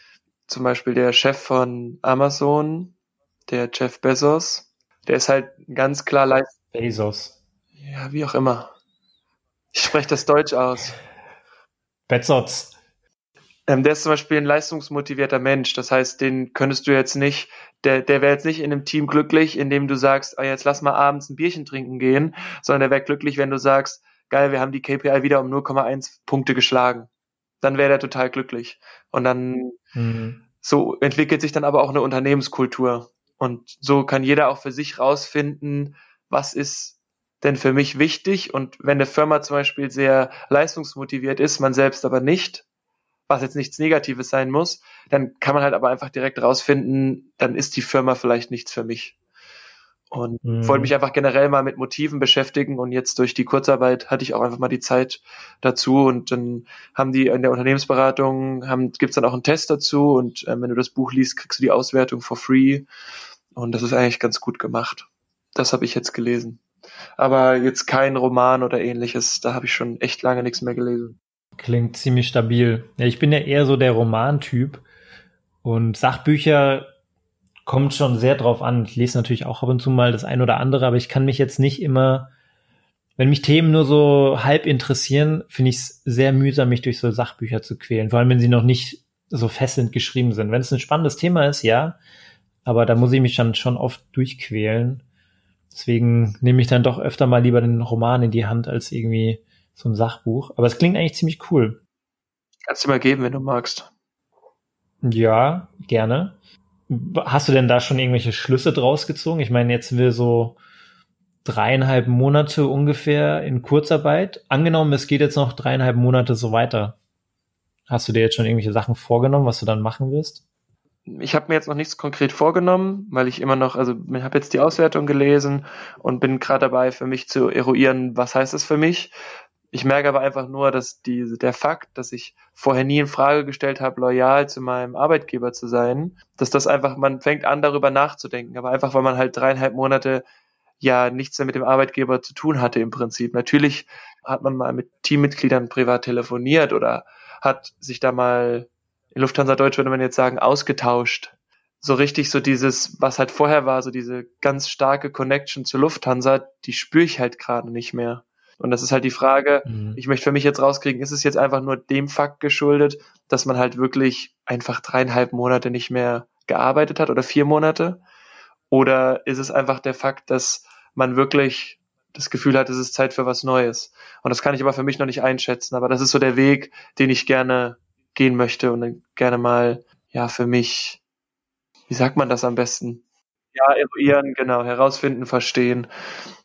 zum Beispiel der Chef von Amazon, der Jeff Bezos, der ist halt ganz klar leicht. Bezos. Ja, wie auch immer. Ich spreche das Deutsch aus. Bezos. Ähm, der ist zum Beispiel ein leistungsmotivierter Mensch. Das heißt, den könntest du jetzt nicht, der, der wäre jetzt nicht in einem Team glücklich, indem du sagst, ah, jetzt lass mal abends ein Bierchen trinken gehen, sondern der wäre glücklich, wenn du sagst, geil, wir haben die KPI wieder um 0,1 Punkte geschlagen. Dann wäre der total glücklich. Und dann mhm. so entwickelt sich dann aber auch eine Unternehmenskultur. Und so kann jeder auch für sich rausfinden, was ist denn für mich wichtig? Und wenn eine Firma zum Beispiel sehr leistungsmotiviert ist, man selbst aber nicht, was jetzt nichts Negatives sein muss, dann kann man halt aber einfach direkt rausfinden, dann ist die Firma vielleicht nichts für mich. Und mhm. wollte mich einfach generell mal mit Motiven beschäftigen und jetzt durch die Kurzarbeit hatte ich auch einfach mal die Zeit dazu und dann haben die in der Unternehmensberatung, haben, gibt's dann auch einen Test dazu und äh, wenn du das Buch liest, kriegst du die Auswertung for free und das ist eigentlich ganz gut gemacht. Das habe ich jetzt gelesen aber jetzt kein Roman oder ähnliches. Da habe ich schon echt lange nichts mehr gelesen. Klingt ziemlich stabil. Ja, ich bin ja eher so der Romantyp und Sachbücher kommt schon sehr drauf an. Ich lese natürlich auch ab und zu mal das ein oder andere, aber ich kann mich jetzt nicht immer, wenn mich Themen nur so halb interessieren, finde ich es sehr mühsam, mich durch so Sachbücher zu quälen. Vor allem, wenn sie noch nicht so fesselnd geschrieben sind. Wenn es ein spannendes Thema ist, ja, aber da muss ich mich dann schon oft durchquälen. Deswegen nehme ich dann doch öfter mal lieber den Roman in die Hand als irgendwie so ein Sachbuch. Aber es klingt eigentlich ziemlich cool. Kannst du mal geben, wenn du magst. Ja, gerne. Hast du denn da schon irgendwelche Schlüsse draus gezogen? Ich meine, jetzt sind wir so dreieinhalb Monate ungefähr in Kurzarbeit. Angenommen, es geht jetzt noch dreieinhalb Monate so weiter. Hast du dir jetzt schon irgendwelche Sachen vorgenommen, was du dann machen wirst? Ich habe mir jetzt noch nichts konkret vorgenommen, weil ich immer noch, also ich habe jetzt die Auswertung gelesen und bin gerade dabei, für mich zu eruieren, was heißt das für mich. Ich merke aber einfach nur, dass die, der Fakt, dass ich vorher nie in Frage gestellt habe, loyal zu meinem Arbeitgeber zu sein, dass das einfach, man fängt an, darüber nachzudenken, aber einfach, weil man halt dreieinhalb Monate ja nichts mehr mit dem Arbeitgeber zu tun hatte im Prinzip. Natürlich hat man mal mit Teammitgliedern privat telefoniert oder hat sich da mal in Lufthansa Deutsch würde man jetzt sagen, ausgetauscht. So richtig so dieses, was halt vorher war, so diese ganz starke Connection zur Lufthansa, die spüre ich halt gerade nicht mehr. Und das ist halt die Frage, mhm. ich möchte für mich jetzt rauskriegen, ist es jetzt einfach nur dem Fakt geschuldet, dass man halt wirklich einfach dreieinhalb Monate nicht mehr gearbeitet hat oder vier Monate? Oder ist es einfach der Fakt, dass man wirklich das Gefühl hat, es ist Zeit für was Neues? Und das kann ich aber für mich noch nicht einschätzen. Aber das ist so der Weg, den ich gerne gehen möchte und gerne mal, ja, für mich, wie sagt man das am besten? Ja, eruieren, genau, herausfinden, verstehen.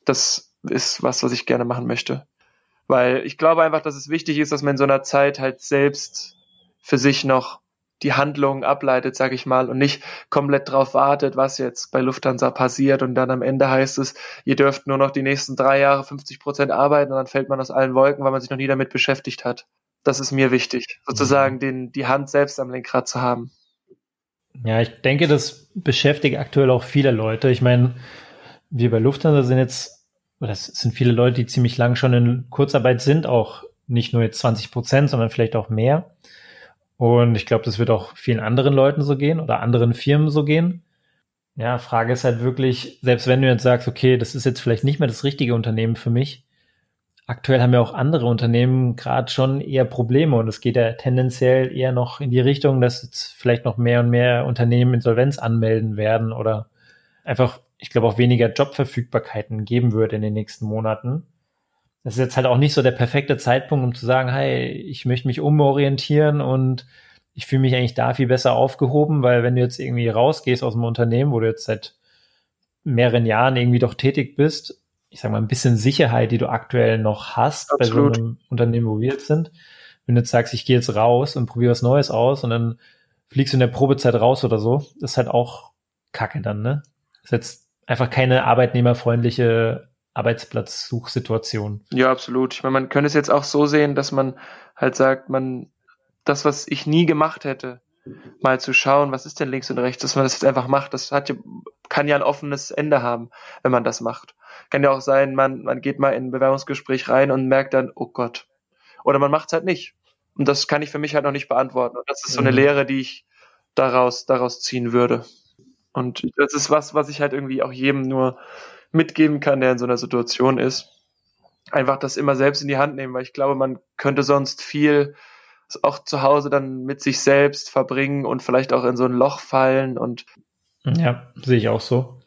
Das ist was, was ich gerne machen möchte. Weil ich glaube einfach, dass es wichtig ist, dass man in so einer Zeit halt selbst für sich noch die Handlungen ableitet, sag ich mal, und nicht komplett drauf wartet, was jetzt bei Lufthansa passiert und dann am Ende heißt es, ihr dürft nur noch die nächsten drei Jahre 50 Prozent arbeiten und dann fällt man aus allen Wolken, weil man sich noch nie damit beschäftigt hat. Das ist mir wichtig, sozusagen mhm. den, die Hand selbst am Lenkrad zu haben. Ja, ich denke, das beschäftigt aktuell auch viele Leute. Ich meine, wir bei Lufthansa sind jetzt, oder es sind viele Leute, die ziemlich lang schon in Kurzarbeit sind, auch nicht nur jetzt 20 Prozent, sondern vielleicht auch mehr. Und ich glaube, das wird auch vielen anderen Leuten so gehen oder anderen Firmen so gehen. Ja, Frage ist halt wirklich, selbst wenn du jetzt sagst, okay, das ist jetzt vielleicht nicht mehr das richtige Unternehmen für mich, aktuell haben ja auch andere Unternehmen gerade schon eher Probleme und es geht ja tendenziell eher noch in die Richtung, dass jetzt vielleicht noch mehr und mehr Unternehmen Insolvenz anmelden werden oder einfach, ich glaube, auch weniger Jobverfügbarkeiten geben wird in den nächsten Monaten. Das ist jetzt halt auch nicht so der perfekte Zeitpunkt, um zu sagen, hey, ich möchte mich umorientieren und ich fühle mich eigentlich da viel besser aufgehoben, weil wenn du jetzt irgendwie rausgehst aus dem Unternehmen, wo du jetzt seit mehreren Jahren irgendwie doch tätig bist, ich sag mal, ein bisschen Sicherheit, die du aktuell noch hast Absolut. bei so einem Unternehmen, wo wir jetzt sind. Wenn du jetzt sagst, ich gehe jetzt raus und probiere was Neues aus und dann fliegst du in der Probezeit raus oder so, das ist halt auch Kacke dann, ne? Das ist jetzt einfach keine arbeitnehmerfreundliche Arbeitsplatzsuchsituation. Ja, absolut. Ich meine, man könnte es jetzt auch so sehen, dass man halt sagt, man, das, was ich nie gemacht hätte, mal zu schauen, was ist denn links und rechts, dass man das jetzt einfach macht, das hat ja, kann ja ein offenes Ende haben, wenn man das macht. Kann ja auch sein, man, man geht mal in ein Bewerbungsgespräch rein und merkt dann, oh Gott. Oder man macht es halt nicht. Und das kann ich für mich halt noch nicht beantworten. Und das ist so eine mhm. Lehre, die ich daraus, daraus ziehen würde. Und das ist was, was ich halt irgendwie auch jedem nur mitgeben kann, der in so einer Situation ist. Einfach das immer selbst in die Hand nehmen, weil ich glaube, man könnte sonst viel auch zu Hause dann mit sich selbst verbringen und vielleicht auch in so ein Loch fallen und ja, sehe ich auch so.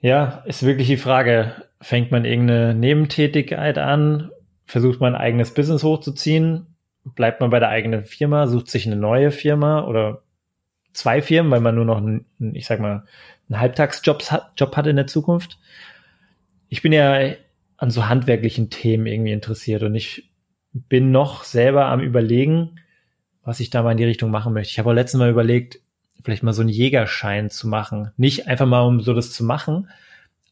Ja, ist wirklich die Frage, fängt man irgendeine Nebentätigkeit an, versucht man ein eigenes Business hochzuziehen, bleibt man bei der eigenen Firma, sucht sich eine neue Firma oder zwei Firmen, weil man nur noch, einen, ich sag mal, einen Halbtagsjob hat, Job hat in der Zukunft. Ich bin ja an so handwerklichen Themen irgendwie interessiert und ich bin noch selber am überlegen, was ich da mal in die Richtung machen möchte. Ich habe auch letztes Mal überlegt, vielleicht mal so einen Jägerschein zu machen. Nicht einfach mal, um so das zu machen,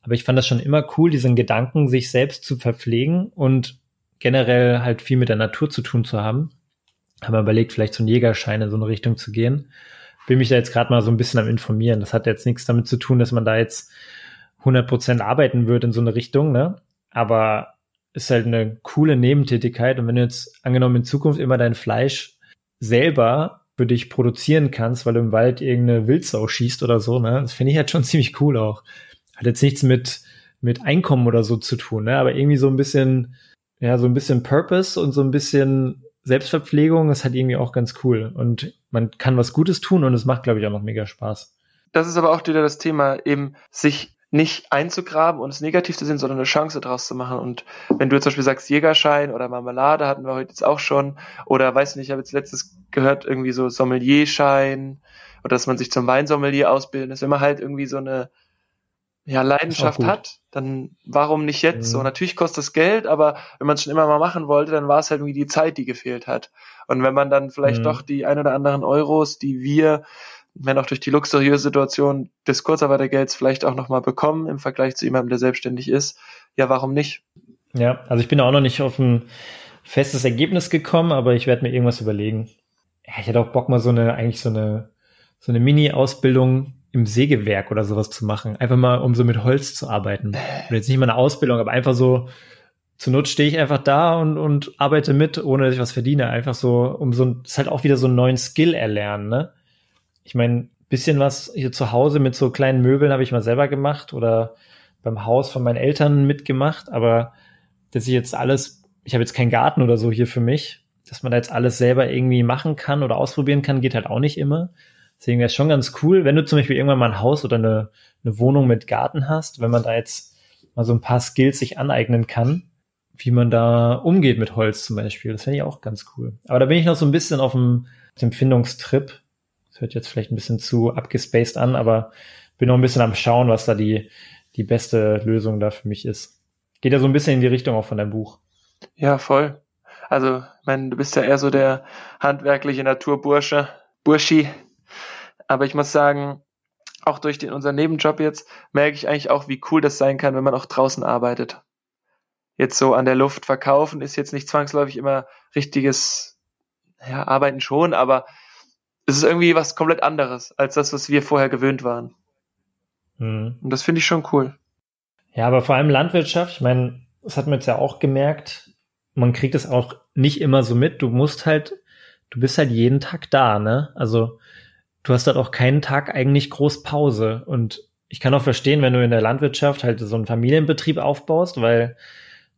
aber ich fand das schon immer cool, diesen Gedanken, sich selbst zu verpflegen und generell halt viel mit der Natur zu tun zu haben. Haben wir überlegt, vielleicht so einen Jägerschein in so eine Richtung zu gehen. Bin mich da jetzt gerade mal so ein bisschen am informieren. Das hat jetzt nichts damit zu tun, dass man da jetzt 100 Prozent arbeiten wird in so eine Richtung, ne? Aber ist halt eine coole Nebentätigkeit. Und wenn du jetzt angenommen in Zukunft immer dein Fleisch selber für dich produzieren kannst, weil du im Wald irgendeine Wildsau schießt oder so, ne? Das finde ich halt schon ziemlich cool auch. Hat jetzt nichts mit, mit Einkommen oder so zu tun, ne? Aber irgendwie so ein bisschen, ja, so ein bisschen Purpose und so ein bisschen Selbstverpflegung ist halt irgendwie auch ganz cool. Und man kann was Gutes tun und es macht, glaube ich, auch noch mega Spaß. Das ist aber auch wieder das Thema, eben sich nicht einzugraben und es negativ zu sehen, sondern eine Chance daraus zu machen. Und wenn du jetzt zum Beispiel sagst Jägerschein oder Marmelade hatten wir heute jetzt auch schon, oder weiß nicht, ich habe jetzt letztes gehört, irgendwie so Sommelierschein oder dass man sich zum Weinsommelier ausbilden ist, wenn man halt irgendwie so eine ja, Leidenschaft hat, dann warum nicht jetzt? Mhm. So, natürlich kostet es Geld, aber wenn man es schon immer mal machen wollte, dann war es halt irgendwie die Zeit, die gefehlt hat. Und wenn man dann vielleicht mhm. doch die ein oder anderen Euros, die wir wenn auch durch die luxuriöse Situation des Kurzarbeitergelds vielleicht auch nochmal bekommen im Vergleich zu jemandem, der selbstständig ist. Ja, warum nicht? Ja, also ich bin auch noch nicht auf ein festes Ergebnis gekommen, aber ich werde mir irgendwas überlegen. Ich hätte auch Bock mal so eine, eigentlich so eine, so eine Mini-Ausbildung im Sägewerk oder sowas zu machen. Einfach mal, um so mit Holz zu arbeiten. Oder jetzt nicht mal eine Ausbildung, aber einfach so, zur Not stehe ich einfach da und, und arbeite mit, ohne dass ich was verdiene. Einfach so, um so ein, ist halt auch wieder so einen neuen Skill erlernen, ne? Ich meine, bisschen was hier zu Hause mit so kleinen Möbeln habe ich mal selber gemacht oder beim Haus von meinen Eltern mitgemacht, aber dass ich jetzt alles, ich habe jetzt keinen Garten oder so hier für mich, dass man da jetzt alles selber irgendwie machen kann oder ausprobieren kann, geht halt auch nicht immer. Deswegen wäre es schon ganz cool, wenn du zum Beispiel irgendwann mal ein Haus oder eine, eine Wohnung mit Garten hast, wenn man da jetzt mal so ein paar Skills sich aneignen kann, wie man da umgeht mit Holz zum Beispiel. Das fände ich auch ganz cool. Aber da bin ich noch so ein bisschen auf dem, dem Findungstrip. Hört jetzt vielleicht ein bisschen zu abgespaced an, aber bin noch ein bisschen am Schauen, was da die, die beste Lösung da für mich ist. Geht ja so ein bisschen in die Richtung auch von deinem Buch. Ja, voll. Also, ich meine, du bist ja eher so der handwerkliche Naturbursche, Burschi. Aber ich muss sagen, auch durch den, unseren Nebenjob jetzt merke ich eigentlich auch, wie cool das sein kann, wenn man auch draußen arbeitet. Jetzt so an der Luft verkaufen ist jetzt nicht zwangsläufig immer richtiges, ja, Arbeiten schon, aber es ist irgendwie was komplett anderes als das, was wir vorher gewöhnt waren. Mhm. Und das finde ich schon cool. Ja, aber vor allem Landwirtschaft, ich meine, das hat man jetzt ja auch gemerkt, man kriegt es auch nicht immer so mit. Du musst halt, du bist halt jeden Tag da, ne? Also du hast halt auch keinen Tag eigentlich groß Pause. Und ich kann auch verstehen, wenn du in der Landwirtschaft halt so einen Familienbetrieb aufbaust, weil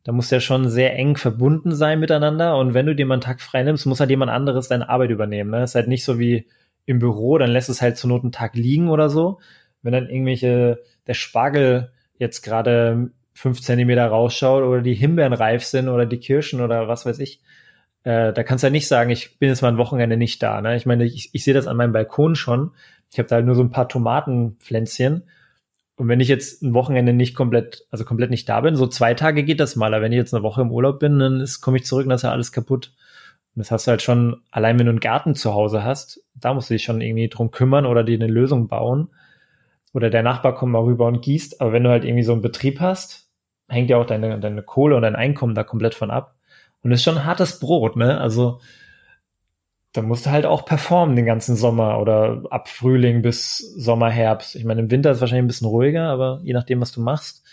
da muss ja schon sehr eng verbunden sein miteinander. Und wenn du dir mal einen Tag frei nimmst, muss halt jemand anderes deine Arbeit übernehmen. Ne? ist halt nicht so wie im Büro, dann lässt es halt zur Not einen Tag liegen oder so. Wenn dann irgendwelche, der Spargel jetzt gerade fünf Zentimeter rausschaut oder die Himbeeren reif sind oder die Kirschen oder was weiß ich, äh, da kannst du ja nicht sagen, ich bin jetzt mal ein Wochenende nicht da. Ne? Ich meine, ich, ich sehe das an meinem Balkon schon. Ich habe da halt nur so ein paar Tomatenpflänzchen. Und wenn ich jetzt ein Wochenende nicht komplett, also komplett nicht da bin, so zwei Tage geht das mal. Aber wenn ich jetzt eine Woche im Urlaub bin, dann komme ich zurück und das ist ja alles kaputt. Und das hast du halt schon, allein wenn du einen Garten zu Hause hast, da musst du dich schon irgendwie drum kümmern oder dir eine Lösung bauen. Oder der Nachbar kommt mal rüber und gießt. Aber wenn du halt irgendwie so einen Betrieb hast, hängt ja auch deine, deine Kohle und dein Einkommen da komplett von ab. Und ist schon hartes Brot, ne? Also da musst du halt auch performen den ganzen Sommer oder ab Frühling bis Sommer, Herbst. Ich meine, im Winter ist es wahrscheinlich ein bisschen ruhiger, aber je nachdem, was du machst,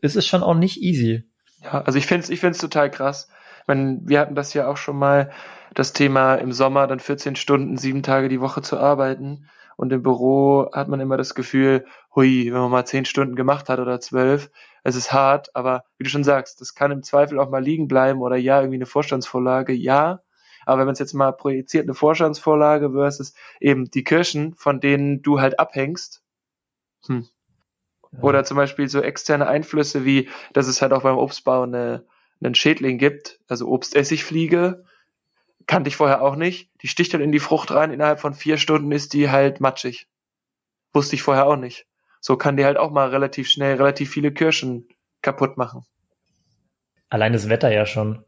ist es schon auch nicht easy. Ja, also ich finde es ich find's total krass. Ich meine, wir hatten das ja auch schon mal, das Thema im Sommer dann 14 Stunden, sieben Tage die Woche zu arbeiten. Und im Büro hat man immer das Gefühl, hui, wenn man mal zehn Stunden gemacht hat oder zwölf, es ist hart, aber wie du schon sagst, das kann im Zweifel auch mal liegen bleiben oder ja, irgendwie eine Vorstandsvorlage, ja. Aber wenn man es jetzt mal projiziert, eine Vorstandsvorlage versus eben die Kirchen, von denen du halt abhängst, hm. Oder zum Beispiel so externe Einflüsse wie, dass es halt auch beim Obstbau eine, einen Schädling gibt, also Obstessigfliege, kannte ich vorher auch nicht. Die sticht dann in die Frucht rein, innerhalb von vier Stunden ist die halt matschig. Wusste ich vorher auch nicht so kann die halt auch mal relativ schnell relativ viele Kirschen kaputt machen. Allein das Wetter ja schon.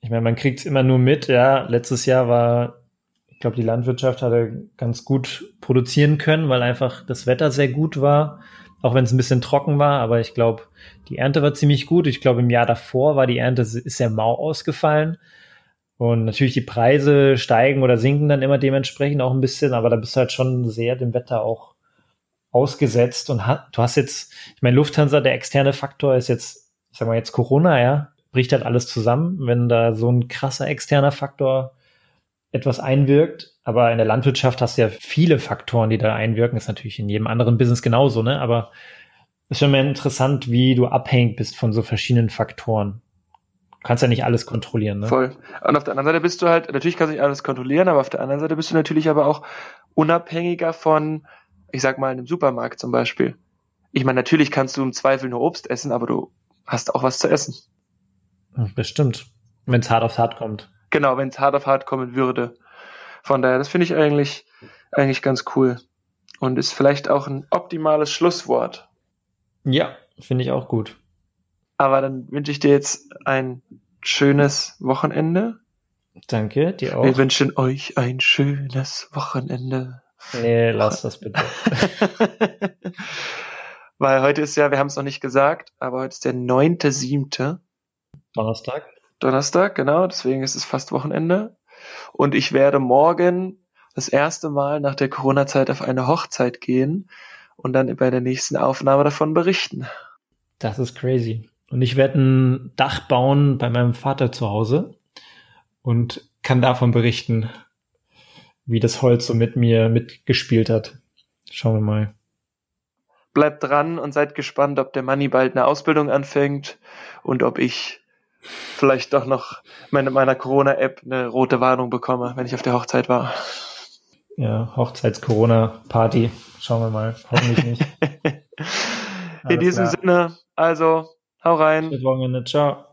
Ich meine, man kriegt es immer nur mit, ja. Letztes Jahr war, ich glaube, die Landwirtschaft hatte ganz gut produzieren können, weil einfach das Wetter sehr gut war, auch wenn es ein bisschen trocken war, aber ich glaube, die Ernte war ziemlich gut. Ich glaube, im Jahr davor war die Ernte sehr mau ausgefallen. Und natürlich die Preise steigen oder sinken dann immer dementsprechend auch ein bisschen, aber da bist du halt schon sehr dem Wetter auch ausgesetzt und hat, du hast jetzt, ich meine, Lufthansa, der externe Faktor ist jetzt, sagen wir jetzt Corona, ja, bricht halt alles zusammen, wenn da so ein krasser externer Faktor etwas einwirkt. Aber in der Landwirtschaft hast du ja viele Faktoren, die da einwirken. Das ist natürlich in jedem anderen Business genauso, ne? Aber ist schon mal interessant, wie du abhängig bist von so verschiedenen Faktoren. Du kannst ja nicht alles kontrollieren, ne? Voll. Und auf der anderen Seite bist du halt, natürlich kannst du nicht alles kontrollieren, aber auf der anderen Seite bist du natürlich aber auch unabhängiger von ich sag mal in einem Supermarkt zum Beispiel. Ich meine, natürlich kannst du im Zweifel nur Obst essen, aber du hast auch was zu essen. Bestimmt. Wenn es hart auf hart kommt. Genau, wenn es hart auf hart kommen würde. Von daher, das finde ich eigentlich, eigentlich ganz cool. Und ist vielleicht auch ein optimales Schlusswort. Ja, finde ich auch gut. Aber dann wünsche ich dir jetzt ein schönes Wochenende. Danke, dir auch. Wir wünschen euch ein schönes Wochenende. Nee, lass das bitte. Weil heute ist ja, wir haben es noch nicht gesagt, aber heute ist der neunte, siebte. Donnerstag. Donnerstag, genau, deswegen ist es fast Wochenende. Und ich werde morgen das erste Mal nach der Corona-Zeit auf eine Hochzeit gehen und dann bei der nächsten Aufnahme davon berichten. Das ist crazy. Und ich werde ein Dach bauen bei meinem Vater zu Hause und kann davon berichten, wie das Holz so mit mir mitgespielt hat. Schauen wir mal. Bleibt dran und seid gespannt, ob der Manni bald eine Ausbildung anfängt und ob ich vielleicht doch noch mit meiner Corona-App eine rote Warnung bekomme, wenn ich auf der Hochzeit war. Ja, Hochzeits-Corona-Party. Schauen wir mal. Hoffentlich nicht. In diesem klar. Sinne, also, hau rein. Bis Wochenende. Ciao.